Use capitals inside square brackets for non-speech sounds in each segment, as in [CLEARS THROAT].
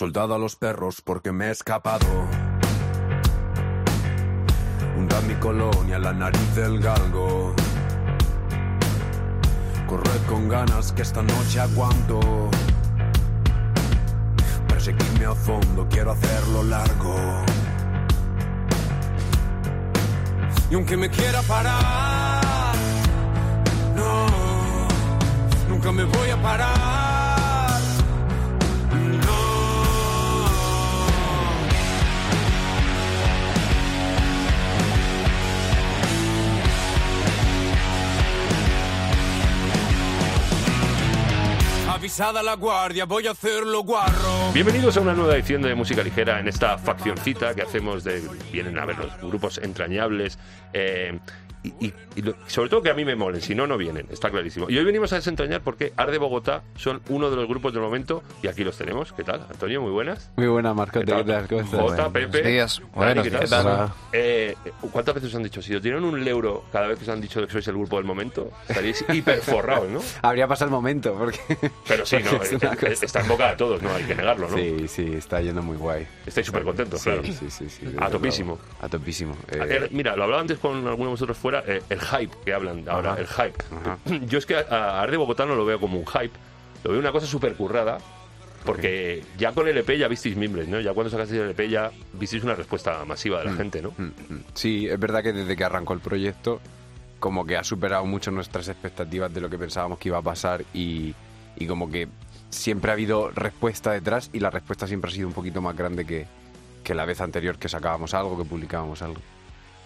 Soldado a los perros porque me he escapado. Hunda mi colonia, la nariz del galgo. Corred con ganas que esta noche aguanto. Perseguirme a fondo, quiero hacerlo largo. Y aunque me quiera parar, no, nunca me voy a parar. Avisada la guardia, voy a hacerlo guarro. Bienvenidos a una nueva edición de Música Ligera en esta faccioncita que hacemos de... Vienen a ver los grupos entrañables eh, y, y- y lo- sobre todo que a mí me molen, si no, no vienen, está clarísimo. Y hoy venimos a desentrañar porque Arde Bogotá son uno de los grupos del momento y aquí los tenemos. ¿Qué tal, Antonio? Muy buenas. Muy buena, Marcote, ¿Qué ¿qué tal? tal? ¿Cómo estás? Jota, Buenos Pepe. días. Buenos ¿qué días. tal? Eh, ¿Cuántas veces os han dicho? Si os dieran un euro cada vez que os han dicho que sois el grupo del momento, estaríais hiperforrados, ¿no? [LAUGHS] Habría pasado el momento, porque... Pero sí, [LAUGHS] no, Es una eh, cosa. está en boca de todos, ¿no? Hay que negarlo, ¿no? Sí, sí, está yendo muy guay. Estáis súper contentos, Sí, claro. sí, sí, sí, A topísimo. A topísimo. Eh, Eh, Mira, lo hablaba antes con alguno de vosotros fuera, eh, el hype que hablan ahora, Ajá. el hype. Ajá. [CLEARS THROAT] Yo es que a, a Arde Bogotá no lo veo como un hype, lo veo una cosa súper currada, porque ya con el EP ya visteis mimbres, ¿no? Ya cuando sacasteis el EP ya visteis una respuesta masiva de la gente, ¿no? mm, mm. Sí, es verdad que desde que arrancó el proyecto, como que ha superado mucho nuestras expectativas de lo que pensábamos que iba a pasar y, y como que siempre ha habido respuesta detrás y la respuesta siempre ha sido un poquito más grande que, que la vez anterior que sacábamos algo, que publicábamos algo.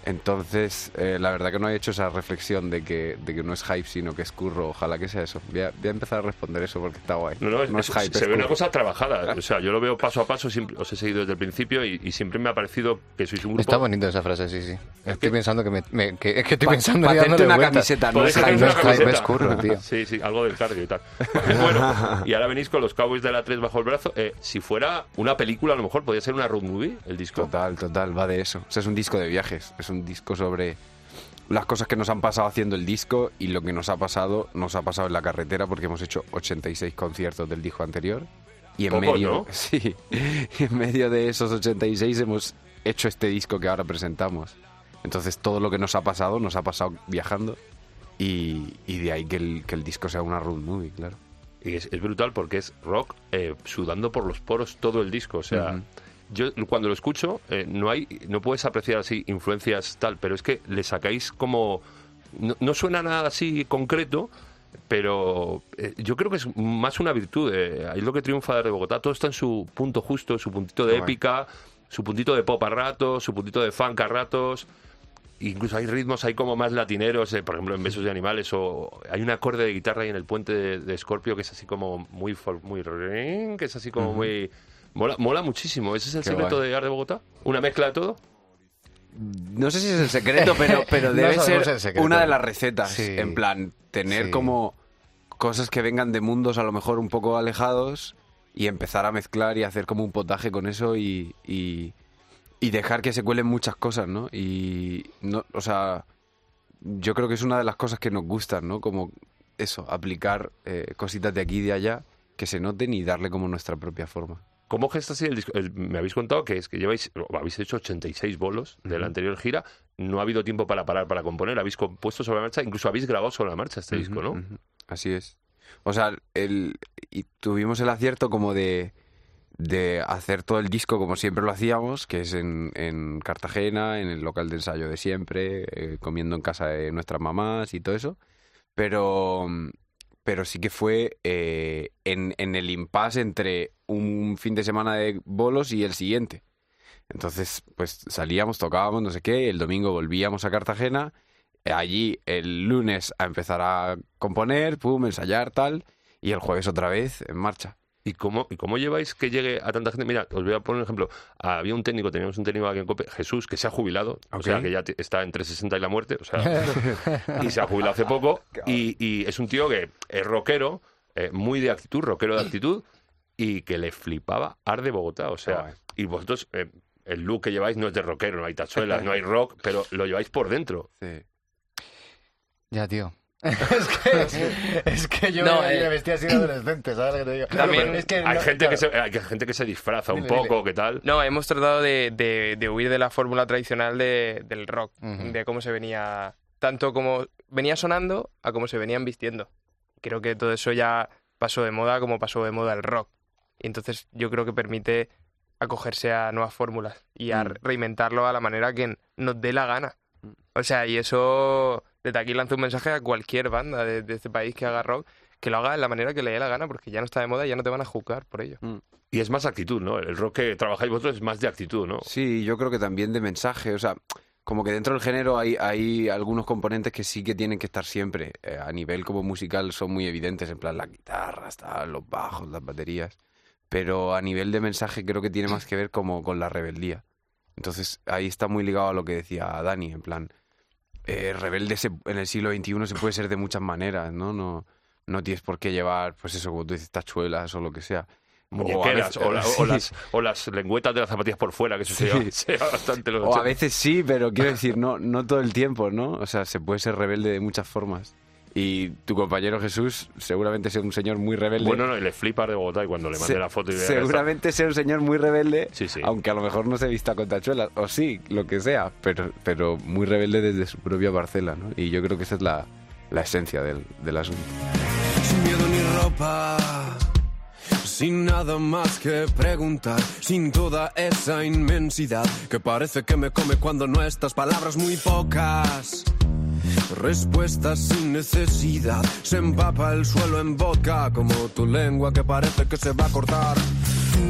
Entonces, eh, la verdad que no he hecho esa reflexión de que, de que no es hype, sino que es curro. Ojalá que sea eso. Voy a, voy a empezar a responder eso porque está guay. No, no, es, es hype, se es ve una cosa trabajada. O sea, yo lo veo paso a paso, siempre, os he seguido desde el principio y, y siempre me ha parecido que sois un grupo... Está bonita esa frase, sí, sí. Estoy pensando que me, me- que, es que estoy Pa- pensando dándole una camiseta, no es hype. no hype, es curro, tío. Sí, sí, algo del cardio y tal. bueno, y ahora venís con los Cowboys de la 3 bajo el brazo. Eh, si fuera una película, a lo mejor podría ser una road movie, el disco. Total, total, va de eso. O sea, es un disco de viajes. Es un disco sobre las cosas que nos han pasado haciendo el disco y lo que nos ha pasado, nos ha pasado en la carretera porque hemos hecho 86 conciertos del disco anterior. Y en medio, ¿no? [LAUGHS] sí, y en medio de esos 86 hemos hecho este disco que ahora presentamos. Entonces todo lo que nos ha pasado, nos ha pasado viajando. Y, y de ahí que el, que el disco sea una road movie, claro. Y es, es brutal porque es rock eh, sudando por los poros todo el disco. O sea. Yo cuando lo escucho, eh, no hay no puedes apreciar así influencias tal, pero es que le sacáis como. No, no suena nada así concreto, pero eh, yo creo que es más una virtud. eh, ahí es lo que triunfa de Bogotá. Todo está en su punto justo, su puntito de épica, su puntito de pop a ratos, su puntito de funk a ratos. Incluso hay ritmos ahí como más latineros, eh, por ejemplo en Besos de Animales, o hay un acorde de guitarra ahí en el puente de, de Scorpio que es así como muy muy que es así como muy... Mola, mola muchísimo. ¿Ese es el Qué secreto guay. de Ar de Bogotá? ¿Una mezcla de todo? No sé si es el secreto, pero, pero [LAUGHS] No debe ser secreto. una de las recetas. Sí. En plan, tener Sí. como cosas que vengan de mundos a lo mejor un poco alejados y empezar a mezclar y hacer como un potaje con eso y, y, y dejar que se cuelen muchas cosas, ¿no? Y, no, o sea, yo creo que es una de las cosas que nos gustan, ¿no? Como eso, aplicar eh, cositas de aquí y de allá que se noten y darle como nuestra propia forma. ¿Cómo gesta así el disco? El- me habéis contado que es que lleváis, habéis hecho 86 bolos de la anterior gira, no ha habido tiempo para parar para componer, habéis compuesto sobre la marcha, incluso habéis grabado sobre la marcha este disco, ¿no? Así es. O sea, el, y tuvimos el acierto como de, de hacer todo el disco como siempre lo hacíamos, que es en, en Cartagena, en el local de ensayo de siempre, eh, comiendo en casa de nuestras mamás y todo eso. Pero, pero sí que fue eh, en, en el impasse entre un fin de semana de bolos y el siguiente. Entonces, pues salíamos, tocábamos, no sé qué, el domingo volvíamos a Cartagena, allí el lunes a empezar a componer, pum, ensayar, tal, y el jueves otra vez en marcha. ¿Y cómo, ¿Y cómo lleváis que llegue a tanta gente? Mira, os voy a poner un ejemplo. Había un técnico, teníamos un técnico aquí en Cope, Jesús, que se ha jubilado, o sea, que ya está entre 60 y la muerte, o sea, [LAUGHS] y se ha jubilado hace poco, y, y es un tío que es rockero, eh, muy de actitud, rockero de actitud, y que le flipaba Arde Bogotá, o sea, y vosotros, eh, el look que lleváis no es de rockero, no hay tachuelas, no hay rock, pero lo lleváis por dentro. Sí. Ya, tío. [LAUGHS] es, que, es que yo No, me, eh. me vestía así de [CLEARS THROAT] adolescente, ¿sabes lo que te digo? También es que Hay no- gente, que se, hay gente que se disfraza un poco, dile. ¿qué tal? No, hemos tratado de, de- de huir de la fórmula tradicional de- del rock, de cómo se venía, tanto como venía sonando a cómo se venían vistiendo. Creo que todo eso ya pasó de moda como pasó de moda el rock. Y entonces yo creo que permite acogerse a nuevas fórmulas y a Mm. reinventarlo a la manera que nos dé la gana. O sea, y eso, desde aquí lanzo un mensaje a cualquier banda de, de este país que haga rock, que lo haga de la manera que le dé la gana, porque ya no está de moda y ya no te van a juzgar por ello. Y es más actitud, ¿no? El rock que trabajáis vosotros es más de actitud, ¿no? Sí, yo creo que también de mensaje, o sea, como que dentro del género hay, hay algunos componentes que sí que tienen que estar siempre. Eh, a nivel como musical son muy evidentes, en plan las guitarras, tal, los bajos, las baterías. Pero a nivel de mensaje creo que tiene más que ver como con la rebeldía. Entonces ahí está muy ligado a lo que decía Dani, en plan, eh, rebelde se- en el siglo XXI se puede ser de muchas maneras, ¿no? No, no tienes por qué llevar, pues eso, como tú dices, tachuelas o lo que sea. O veces- o, [LAUGHS] las, o las lengüetas de las zapatillas por fuera, que eso Sí. se bastante los O a 80. veces sí, pero quiero decir, no, no todo el tiempo, ¿no? O sea, se puede ser rebelde de muchas formas. Y tu compañero Jesús seguramente sea un señor muy rebelde. Bueno, no, y le flipa de Bogotá y cuando le mande Se- la foto y vea seguramente sea un señor muy rebelde, Sí, sí. aunque a lo mejor no se vista con tachuelas, o sí, lo que sea, pero, pero muy rebelde desde su propia parcela, ¿no? Y yo creo que esa es la, la esencia del, del asunto. Sin miedo ni ropa, sin nada más que preguntar, sin toda esa inmensidad que parece que me come cuando no estas palabras muy pocas. Respuestas sin necesidad, se empapa el suelo en vodka como tu lengua que parece que se va a cortar. Tú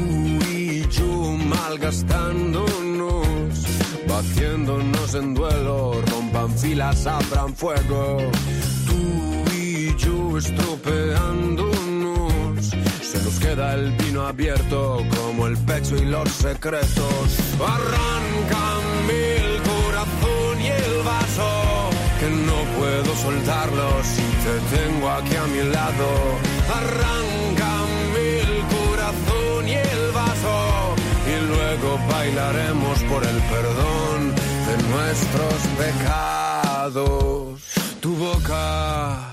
y yo malgastándonos, batiéndonos en duelo, rompan filas, abran fuego. Tú y yo estropeándonos, se nos queda el vino abierto como el pecho y los secretos. Arráncame el corazón y el vaso, no puedo soltarlo si te tengo aquí a mi lado. Arráncame el corazón y el vaso, y luego bailaremos por el perdón de nuestros pecados. Tu boca.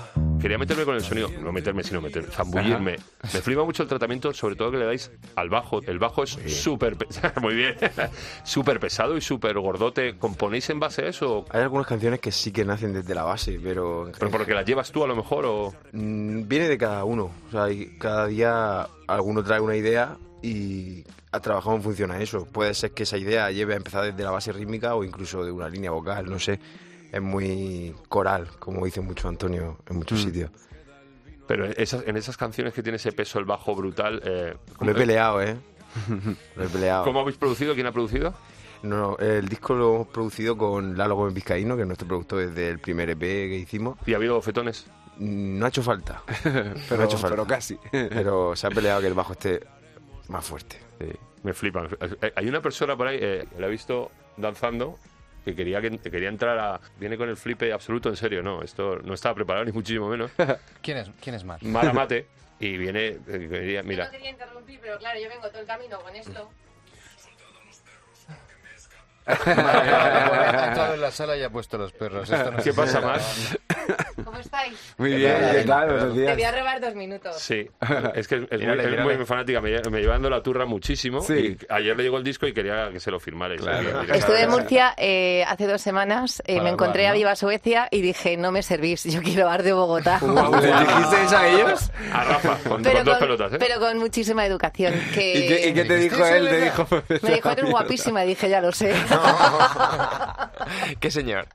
Quería meterme con el sonido, no meterme, sino meter, zambullirme. Me flipa mucho el tratamiento, sobre todo que le dais al bajo. El bajo es súper pe- [LAUGHS] muy bien, [LAUGHS] súper pesado y súper gordote. ¿Componéis en base a eso? Hay algunas canciones que sí que nacen desde la base, pero, ¿Pero porque las llevas tú a lo mejor o...? Mm, viene de cada uno. O sea, cada día alguno trae una idea y ha trabajado en función a eso. Puede ser que esa idea lleve a empezar desde la base rítmica o incluso de una línea vocal, no sé. Es muy coral, como dice mucho Antonio en muchos Mm. sitios. Pero en esas, en esas canciones que tiene ese peso, el bajo brutal... Eh, Lo he peleado, ¿eh? [LAUGHS] Lo he peleado. ¿Cómo habéis producido? ¿Quién ha producido? No, no, el disco lo hemos producido con Lalo Gómez Vizcaíno, que es nuestro productor desde el primer EP que hicimos. ¿Y ha habido bofetones? No ha hecho falta. Pero, [LAUGHS] no ha hecho falta. pero casi. Pero [LAUGHS] se ha peleado que el bajo esté más fuerte. Me flipan. Eh, Hay una persona por ahí, eh, la he visto danzando, que quería, que, que quería entrar a... Viene con el flipe absoluto, en serio, no. Esto no estaba preparado, [LAUGHS] ni muchísimo menos. ¿Quién es, quién es más? Mala mate. [LAUGHS] Y viene... eh, quería- mira, No quería interrumpir, pero claro, yo vengo todo el camino con esto. Ha entrado en la sala y ha puesto los perros. Esto no ¿Qué pasa más? ¿Cómo estáis? Muy bien, ¿qué tal? Buenos Te voy a robar dos minutos. Sí, [LAUGHS] es que es, muy, es muy fanática, me, me llevando la turra muchísimo. Sí. Y ayer le llegó el disco y quería que se lo firmara. Estuve en Murcia eh, hace dos semanas, eh, me encontré a ¿no? Viva Suecia y dije, no me servís, yo quiero bar de Bogotá. ¿Les dijisteis a ellos? A Rafa, con, pero, con dos con, pelotas, ¿eh? pero con muchísima educación. Que ¿Y qué, y qué te dijo él? Te dijo, Me dijo, eres guapísima, y dije, ya lo sé. [LAUGHS] ¡Qué señor!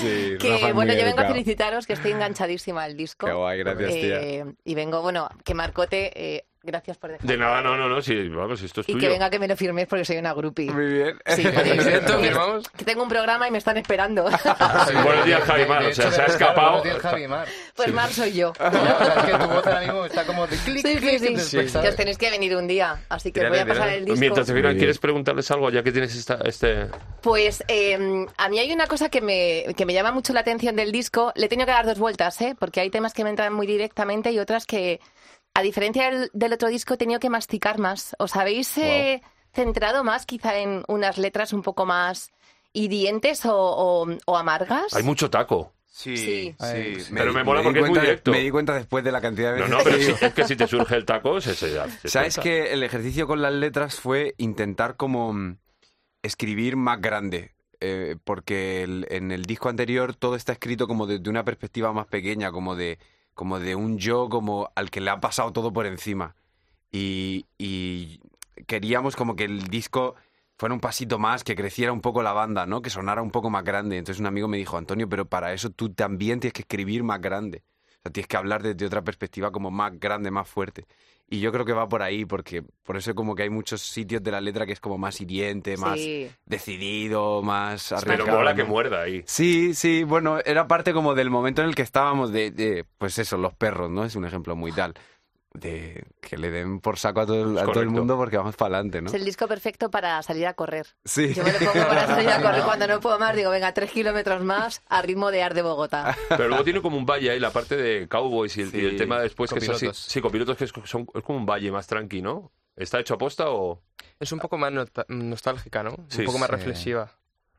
Sí, que Rafa bueno, yo vengo a felicitaros, que estoy enganchadísima al disco. Qué guay, gracias, tía. Eh, y vengo, bueno, que Marcote, eh, gracias por dejar. De nada, no, no, no, sí, vamos, esto es Y tuyo. que venga que me lo firmes porque soy una groupie. Muy bien. Sí, [LAUGHS] ¿Cierto? ¿Firmamos? que tengo un programa y me están esperando. [LAUGHS] Buenos días, Javi Mar, o sea, se ha escapado. Buenos días, Javi Mar. pues Mar soy yo. [LAUGHS] O sea, es que tu voz ahora mismo está como de clic, Sí, sí, clic, sí. Que os tenéis que venir un día. Así que voy a pasar el disco. Mientras Muy bien. ¿quieres preguntarles algo ya que tienes esta, este... Pues eh, a mí hay una cosa que me, que me llama mucho la atención del disco. Le he tenido que dar dos vueltas, ¿eh? Porque hay temas que me entran muy directamente y otras que, a diferencia del, del otro disco, he tenido que masticar más. ¿Os habéis eh, centrado más quizá en unas letras un poco más hirientes o, o- o amargas? Hay mucho taco. Sí, Sí. Pero me mola di porque es muy directo. Me di cuenta después de la cantidad de No, veces no, pero que si- es que si te surge el taco, se, se, se ¿Sabes que el ejercicio con las letras fue intentar como mm, escribir más grande? Eh, porque el- en el disco anterior todo está escrito como desde una perspectiva más pequeña, como de, como de un yo como al que le ha pasado todo por encima. Y, y queríamos como que el disco fuera un pasito más, que creciera un poco la banda, ¿no? Que sonara un poco más grande. Entonces un amigo me dijo, Antonio, pero para eso tú también tienes que escribir más grande. O sea, tienes que hablar desde otra perspectiva como más grande, más fuerte. Y yo creo que va por ahí, porque por eso como que hay muchos sitios de la letra que es como más hiriente, más Sí. decidido, más Pero arriesgado. mola ¿no? que muerda ahí. Sí, sí, bueno, era parte como del momento en el que estábamos de, de, pues eso, los perros, ¿no? Es un ejemplo muy tal. De que le den por saco a todo, el- a todo el Correcto. mundo porque vamos para adelante, ¿no? Es el disco perfecto para salir a correr. Sí. Yo me lo pongo para [LAUGHS] salir a correr cuando no puedo más. Digo, venga, tres kilómetros más a ritmo de Ar de Bogotá. [LAUGHS] Pero luego tiene como un valle ahí, la parte de Cowboys y el, y el Sí, tema después que es así. Sí, copilotos que es, son, es como un valle más tranqui, ¿no? ¿Está hecho aposta o...? Es un poco más nostálgica, ¿no? Sí, un poco más sí. reflexiva,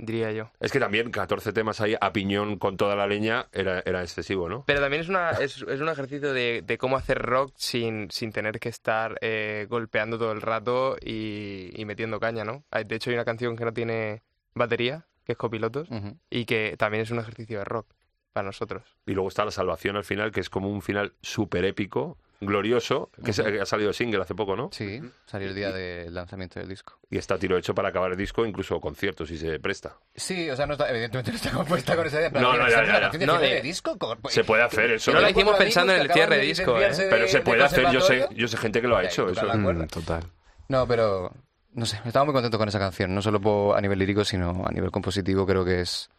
diría yo. Es que también 14 temas ahí a piñón con toda la leña era, era excesivo, ¿no? Pero también es, una, es, es un ejercicio de, de cómo hacer rock sin, sin tener que estar eh, golpeando todo el rato y, y metiendo caña, ¿no? Hay- De hecho, hay una canción que no tiene batería, que es Copilotos, y que también es un ejercicio de rock para nosotros. Y luego está La Salvación al final, que es como un final súper épico, glorioso, que ha salido single hace poco, ¿no? Sí, salió el día del lanzamiento del disco. Y está tiro hecho para acabar el disco, incluso conciertos, si se presta. Sí, o sea, no está, evidentemente no está compuesta con esa idea. Pero No, no, ya, ya, ya. ¿De No, de- de disco? Con- Se puede hacer eso. No lo ¿eh? hicimos pensando en el cierre de disco, ¿eh? Pero se de puede hacer, yo sé, yo sé gente que lo ha hecho. toca Eso. Mm, total. No, pero no sé, estaba muy contento con esa canción, no solo por- a nivel lírico, sino a nivel compositivo, creo que es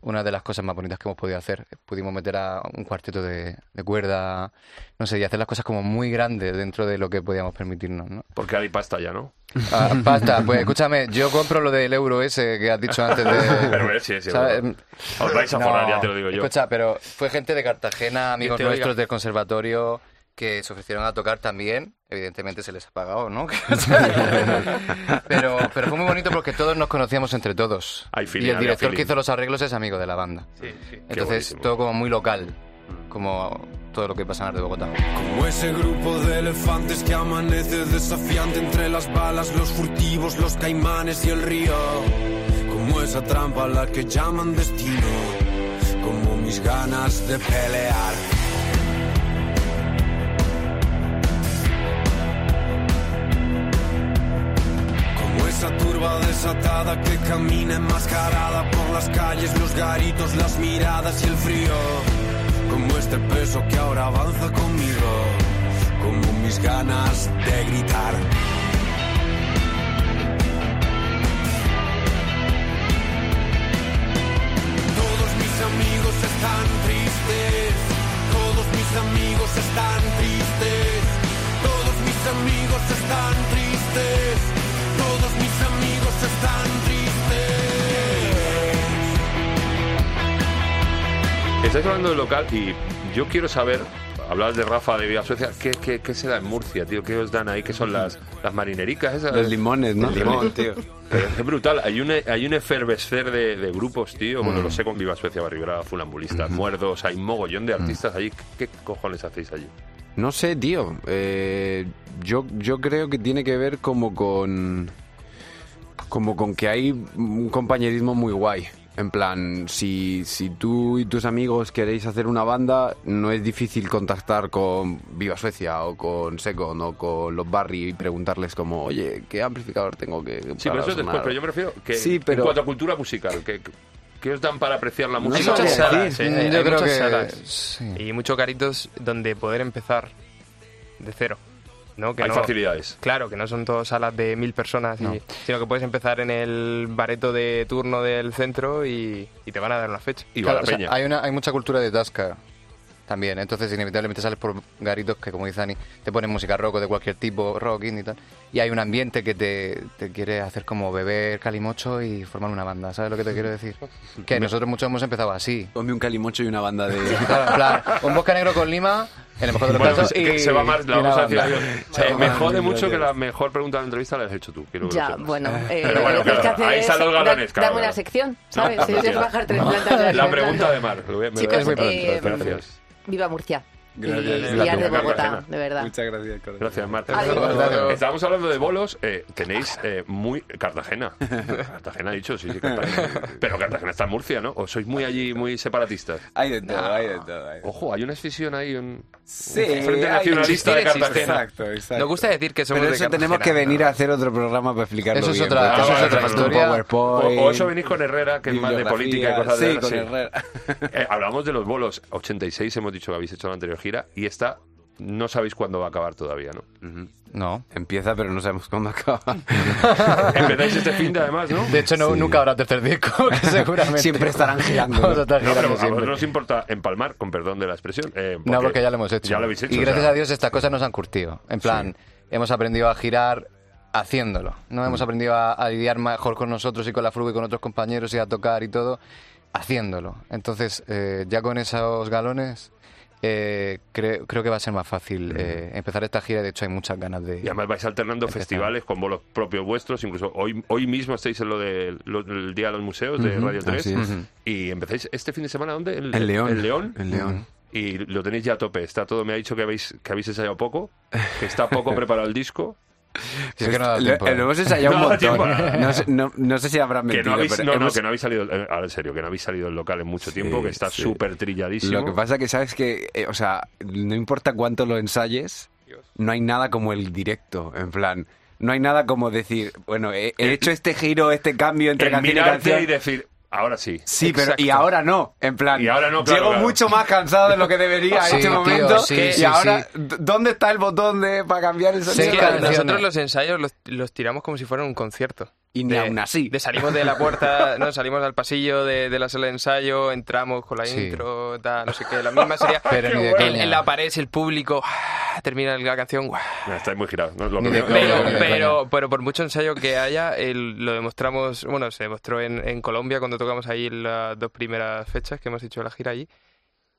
una de las cosas más bonitas que hemos podido hacer. Pudimos meter a un cuarteto de, de cuerda, no sé, y hacer las cosas como muy grandes dentro de lo que podíamos permitirnos, ¿no? Porque hay pasta ya, ¿no? Ah, pasta, pues escúchame, yo compro lo del euro ese que has dicho antes de... [LAUGHS] Pero sí, sí, ¿sabes? Os vais a forrar, ya te lo digo yo. Escucha, pero fue gente de Cartagena, amigos oiga. nuestros del conservatorio, que se ofrecieron a tocar también. Evidentemente se les ha pagado, ¿no? [LAUGHS] [LAUGHS] pero, pero fue muy bonito porque todos nos conocíamos entre todos. Hay feeling, y el director que hizo los arreglos es amigo de la banda. Sí, sí. Entonces, todo como muy local, como todo lo que pasa en Arte de Bogotá. Como ese grupo de elefantes que amanece desafiante entre las balas, los furtivos, los caimanes y el río. Como esa trampa a la que llaman destino. Como mis ganas de pelear. Turba desatada que camina enmascarada por las calles, los garitos, las miradas y el frío. Como este peso que ahora avanza conmigo. Como mis ganas de gritar. Todos mis amigos están tristes. Todos mis amigos están tristes. Todos mis amigos están tristes. Todos mis amigos están tristes. Estáis hablando del local y yo quiero saber, hablabas de Rafa de Viva Suecia, ¿qué, qué, qué se da en Murcia, tío? ¿Qué os dan ahí? ¿Qué son las, las marinericas esas? Los limones, ¿no? El limón, tío. Es brutal, hay un, hay un efervescer de, de grupos, tío. Mm. Bueno, lo sé con Viva Suecia, Barribra, Fulambulistas, Muerdos, hay mogollón Mm. de artistas allí. ¿Qué cojones hacéis allí? No sé, tío. Eh, yo, yo creo que tiene que ver como con. Como con que hay un compañerismo muy guay. En plan, si, si tú y tus amigos queréis hacer una banda, no es difícil contactar con Viva Suecia o con Second o con los Barry y preguntarles como, oye, ¿qué amplificador tengo que Sí, pero eso es después, sonar?". pero yo me refiero que Sí, pero- en cuanto a cultura musical, ¿qué, qué os dan para apreciar la No música? Hay muchas salas. ¿eh? Hay, yo hay creo muchas que salas. sí. Y muchos caritos donde poder empezar de cero. ¿no? Que Hay no- facilidades. Claro, que no son todas salas de mil personas, y- No. sino que puedes empezar en el bareto de turno del centro y, y te van a dar una fecha. Y va la o sea, peña. hay, una, hay mucha cultura de tasca también, entonces inevitablemente sales por garitos que, como dice Ani, te ponen música rock o de cualquier tipo, rock, indie y tal, y hay un ambiente que te, te quiere hacer como beber calimocho y formar una banda, ¿sabes lo que te quiero decir? Que nosotros muchos hemos empezado así. Ponme un calimocho y una banda de... [LAUGHS] Claro, en plan, un bosque negro con lima En el mejor de los Bueno, casos. y- se va más, la y vamos a decir Eh, me jode mucho que la mejor pregunta de la entrevista la has hecho tú. Quiero Ya, bueno. Eh, Pero bueno, que claro, que ahí están es los galones, da- claro, Dame una sección, ¿sabes? No, Si no bajar tres plantas La pregunta de Mar. lo voy a- me Chicos, voy a- Es muy pronto, eh, es muy pronto. Gracias. Viva Murcia. Gracias. Y, y Gracias, de Cartagena. Bogotá, de verdad. Muchas gracias, corazón. Gracias, Marta. Adiós. Estábamos hablando de bolos. eh, tenéis eh, muy. Cartagena. Cartagena ha dicho, sí, sí, Cartagena. Pero Cartagena está en Murcia, ¿no? ¿O sois muy allí, muy separatistas? Hay de todo, hay de todo. hay de todo. Ojo, hay una escisión ahí. Un... Sí, Frente hay- Nacionalista de existe, Cartagena. Exacto, exacto. Nos gusta decir que somos Pero de eso tenemos que Cartagena, venir ¿no? a hacer otro programa para explicarlo Eso es bien, otra- eso es otra un historia. O, o eso venís con Herrera, que es más de política y cosas de Sí, con sí. Herrera. Eh, hablamos de los bolos. 86 hemos dicho que habéis hecho la anterior gira. Y esta no sabéis cuándo va a acabar todavía, ¿no? No. Empieza, pero no sabemos cuándo acaba. [LAUGHS] Empezáis este fin de además, ¿no? De hecho, no, Sí. nunca habrá tercer disco, [LAUGHS] que seguramente. Siempre estarán girando, Vamos ¿no? a estar No, pero girando a vosotros siempre. no os importa empalmar, con perdón de la expresión. eh, No, porque ya lo hemos hecho. Ya lo habéis hecho. Y o gracias sea, a Dios estas cosas nos han curtido. En plan, hemos aprendido a girar haciéndolo. No Mm. hemos aprendido a, a lidiar mejor con nosotros y con la fruga y con otros compañeros y a tocar y todo haciéndolo. Entonces, eh, ya con esos galones, eh, creo, creo que va a ser más fácil eh, empezar esta gira. De hecho, hay muchas ganas de. Y además vais alternando Empezar. festivales con bolos propios vuestros. Incluso hoy, hoy mismo estáis en lo del Día de los Museos de Radio 3. así es. Ujú. Y empezáis este fin de semana, ¿dónde? En, En León. En León. En León. Y lo tenéis ya a tope. Está todo. Me ha dicho que habéis, que habéis ensayado poco, que está poco [LAUGHS] preparado el disco. Si es que no Lo- tiempo, lo eh. hemos ensayado [LAUGHS] un No montón. No sé, no- no sé si habrán Que mentido, no habéis, pero no, no, hemos- que no habéis salido, eh, en serio, que no habéis salido del local en mucho tiempo, Sí, que está sí. súper trilladísimo. Lo que pasa que sabes que, eh, o sea, no importa cuánto lo ensayes, no hay nada como el directo, en plan, no hay nada como decir, bueno, he, hecho este giro, este cambio entre el canción y mirarte canción. y decir, ahora sí. Sí, pero y ahora no, en plan, Y ahora no, claro, llego claro. mucho más cansado de lo que debería [LAUGHS] Sí, en este tío, momento sí, y sí, ahora, ¿dónde está el botón de para cambiar el sonido? Nosotros los ensayos los, los tiramos como si fueran un concierto. Y ni de- aún así. De salimos de la puerta, no, salimos al pasillo de, de la sala de ensayo, entramos con la Sí. intro, tal, no sé qué. La misma sería Pero ni de en, la pared, el público ah, termina la canción. guau. Estáis muy girados. ¿no? Lo Pero, pero, pero por mucho ensayo que haya, el- lo demostramos, bueno, se demostró en, en Colombia cuando tocamos ahí las dos primeras fechas que hemos hecho la gira allí.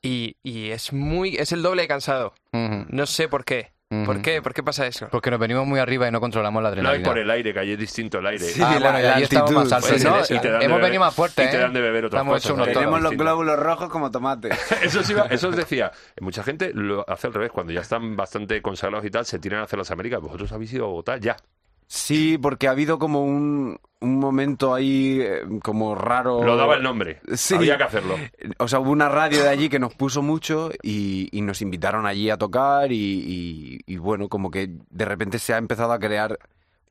Y, y es muy, es el doble de cansado. No sé por qué. ¿Por qué? ¿Por qué pasa eso? Porque nos venimos muy arriba y no controlamos la No es adrenalina. por el aire, que ahí es distinto el aire. Sí, Ah, la- bueno, y la allí estamos más altos, Pues ¿no? sí, y te dan de Hemos beber- venido más fuerte, y te dan de beber toros. Tenemos los glóbulos rojos como tomates. [LAUGHS] Eso sí, va- eso os decía. Mucha gente lo hace al revés. Cuando ya están bastante consagrados y tal, se tiran hacia las Américas. Vosotros habéis ido a Bogotá ya. Sí, porque ha habido como un, un momento ahí eh, como raro. Lo daba el nombre. Sí. Había que hacerlo. O sea, hubo una radio de allí que nos puso mucho y, y nos invitaron allí a tocar y, y- y bueno, como que de repente se ha empezado a crear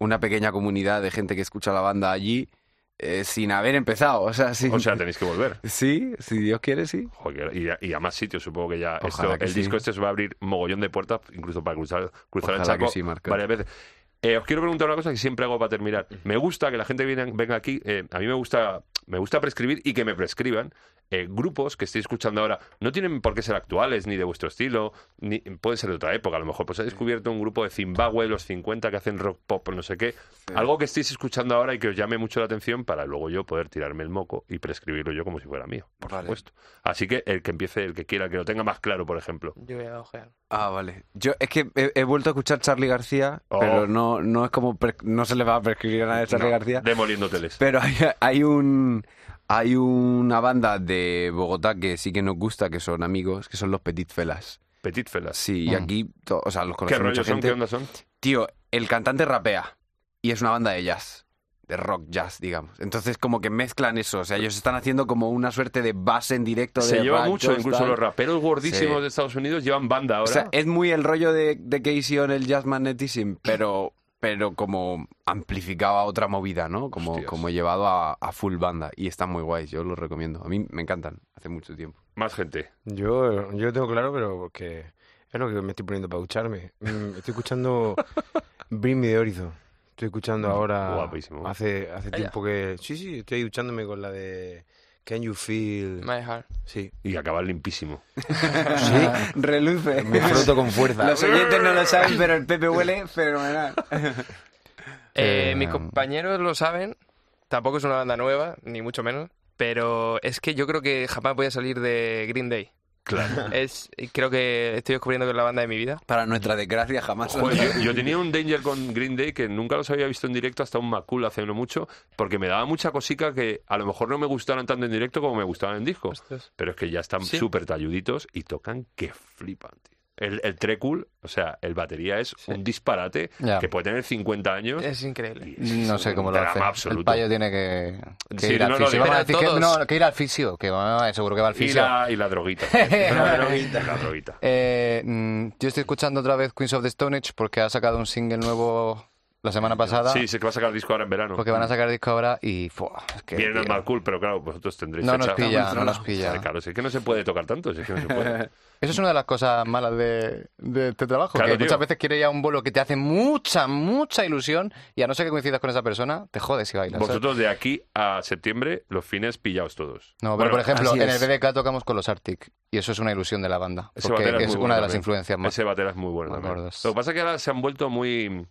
una pequeña comunidad de gente que escucha la banda allí eh, sin haber empezado. O sea, [LAUGHS] sí. O sea, tenéis que volver. sí, si Dios quiere, sí. Joder, y, a, más sitios, supongo que ya. Esto- que el sí. disco este se va a abrir mogollón de puertas, incluso para cruzar, cruzar el Chaco sí, varias veces. Eh, os quiero preguntar una cosa que siempre hago para terminar. Me gusta que la gente viene- venga aquí. eh, a mí me gusta, me gusta prescribir y que me prescriban. Eh, grupos que estéis escuchando ahora no tienen por qué ser actuales ni de vuestro estilo, ni puede ser de otra época. A lo mejor pues he descubierto un grupo de Zimbabue, los 50, que hacen rock pop, no sé qué. Algo que estéis escuchando ahora y que os llame mucho la atención para luego yo poder tirarme el moco y prescribirlo yo como si fuera mío, por Vale. supuesto. Así que el que empiece, el que quiera, el que lo tenga más claro, por ejemplo. Yo voy a ojear. Ah, vale. Yo es que he, he vuelto a escuchar Charlie García, Oh. pero no, no es como. pre- no se le va a prescribir a nadie Charlie No, García. Demoliendo teles. Pero hay, hay un hay una banda de Bogotá que sí que nos gusta, que son amigos, que son los Petit Felas. Petit Felas. Sí, y Mm. aquí, to- o sea, los ¿Qué conoce mucha rollo son? gente. ¿Qué onda son? Tío, el cantante rapea y es una banda de jazz, de rock jazz, digamos. Entonces como que mezclan eso, o sea, ellos están haciendo como una suerte de base en directo de Se lleva rap, mucho, incluso tal. los raperos gordísimos Sí. de Estados Unidos llevan banda O ahora. sea, es muy el rollo de, de Casey on el Jazz Magnetism, pero, pero como amplificado a otra movida, ¿no? Como, Hostias. como llevado a, a full banda. Y están muy guays, yo los recomiendo. A mí me encantan, hace mucho tiempo. Más gente. Yo, yo lo tengo claro, pero que es lo que me estoy poniendo para ducharme. Mm, Estoy escuchando [LAUGHS] Bring Me the Horizon. Estoy escuchando ahora. Guapísimo. Hace, hace tiempo que. Sí, sí, estoy duchándome con la de Can You Feel. My Heart. Sí. Y acabar limpísimo. [LAUGHS] Sí, reluce. Me froto con fuerza. Los oyentes no lo [LAUGHS] saben, pero el Pepe huele fenomenal. Eh, Eh, mis compañeros lo saben, tampoco es una banda nueva, ni mucho menos, pero es que yo creo que jamás voy a salir de Green Day. Claro. [LAUGHS] Es, creo que estoy descubriendo que es la banda de mi vida. Para nuestra desgracia jamás. Joder, yo, yo tenía un Danger con Green Day que nunca los había visto en directo hasta un Macul hace no mucho, porque me daba mucha cosica que a lo mejor no me gustaban tanto en directo como me gustaban en disco. Pero es que ya están Sí. súper talluditos y tocan que flipan, tío. El, el Trecul, o sea, el batería es un disparate Ya. que puede tener 50 años. Es increíble. No sé cómo lo hace. absoluto. El payo tiene que, que Sí, ir al no fisio. Vamos a digo. decir que, no, que ir al fisio, que va, seguro que va al Y fisio. la, y la droguita. [LAUGHS] la droguita. La droguita. Eh, mm, yo estoy escuchando otra vez Queens of the Stone Age porque ha sacado un single nuevo la semana pasada. Sí, sé que va a sacar disco ahora en verano. Porque van a sacar disco ahora y... ¡fua! es que, Viene el tío, Malcool, pero claro, vosotros tendréis No nos fecha. pilla, no nos pilla. Claro, es que no se puede tocar tanto, si es que no se puede. [LAUGHS] Eso es una de las cosas malas de, de este trabajo, Claro, que tío. muchas veces quieres ir a un bolo que te hace mucha, mucha ilusión y a no ser que coincidas con esa persona, te jodes y bailas. ¿sabes? Vosotros de aquí a septiembre, los fines pillaos todos. No, pero Bueno, por ejemplo, en el. BDK tocamos con los Arctic y eso es una ilusión de la banda, Ese porque es muy una bueno de las también. influencias más. Ese batera es muy bueno más también. gordos. Lo que pasa es que ahora se han vuelto muy...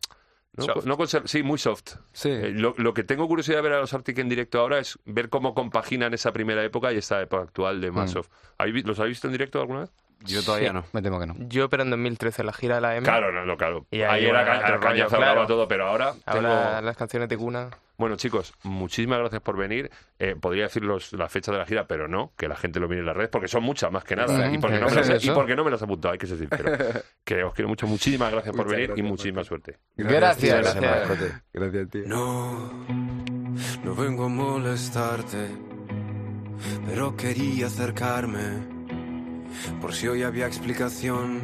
No, sí, muy soft. Sí. Eh, lo, lo que tengo curiosidad de ver a los Arctic en directo ahora es ver cómo compaginan esa primera época y esta época actual de más Mm. soft. ¿Habéis vi- ¿Los habéis visto en directo alguna vez? Yo todavía Sí. no. Me temo que no. Yo, pero en 2013, la gira de la M. Claro, no, no, claro. Y ahí ahí, era bueno, ca- otro cañazo, rollo, hablaba claro. todo, pero ahora Ahora tengo... las canciones de cuna. Bueno, chicos, muchísimas gracias por venir. Eh, podría decir los- la fecha de la gira, pero no, que la gente lo mire en las redes, porque son muchas más que nada. Y, porque no [LAUGHS] me las, y eso. porque no me las he apuntado, hay que ser sincero. que os quiero mucho. Muchísimas gracias por Muchas venir y gracias, muchísima suerte. Gracias. Gracias. Marcote. Gracias, tío. No, no vengo a molestarte, pero quería acercarme por si hoy había explicación.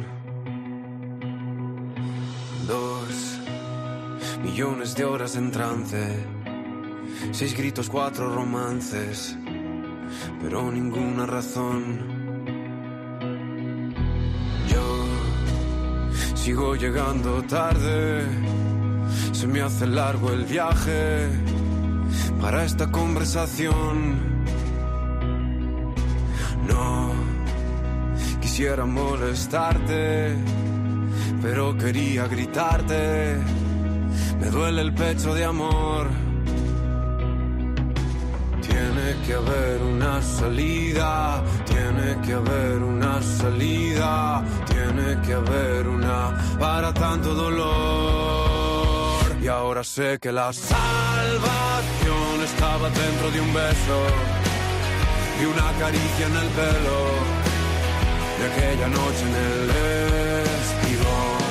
Dos millones de horas en trance, seis gritos, cuatro romances, pero ninguna razón. Yo sigo llegando tarde. Se me hace largo el viaje para esta conversación. Quisiera molestarte, pero quería gritarte. Me duele el pecho de amor. Tiene que haber una salida, tiene que haber una salida, tiene que haber una para tanto dolor. Y ahora sé que la salvación estaba dentro de un beso y una caricia en el pelo de aquella noche en el espigón.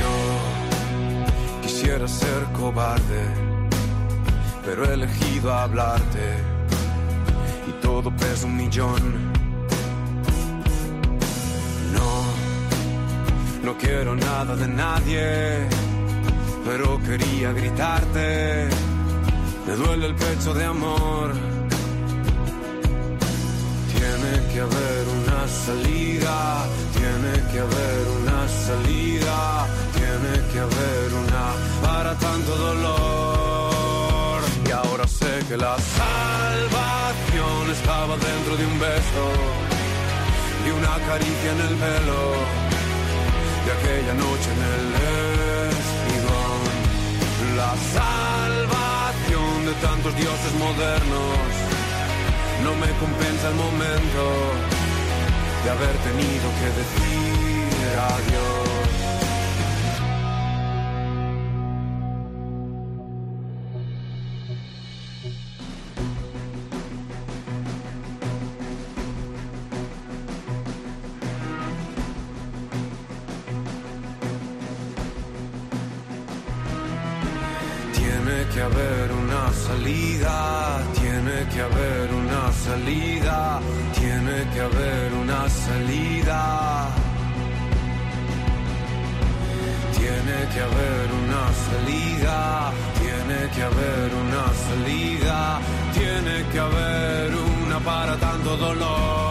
Yo quisiera ser cobarde pero he elegido hablarte y todo pesa un millón. No, no quiero nada de nadie, pero quería gritarte. Me duele el pecho de amor. Tiene que haber salida, tiene que haber una salida, tiene que haber una para tanto dolor. Y ahora sé que la salvación estaba dentro de un beso y una caricia en el pelo de aquella noche en el espigón. La salvación de tantos dioses modernos no me compensa el momento de haber tenido que decir. Que haber una para tanto dolor.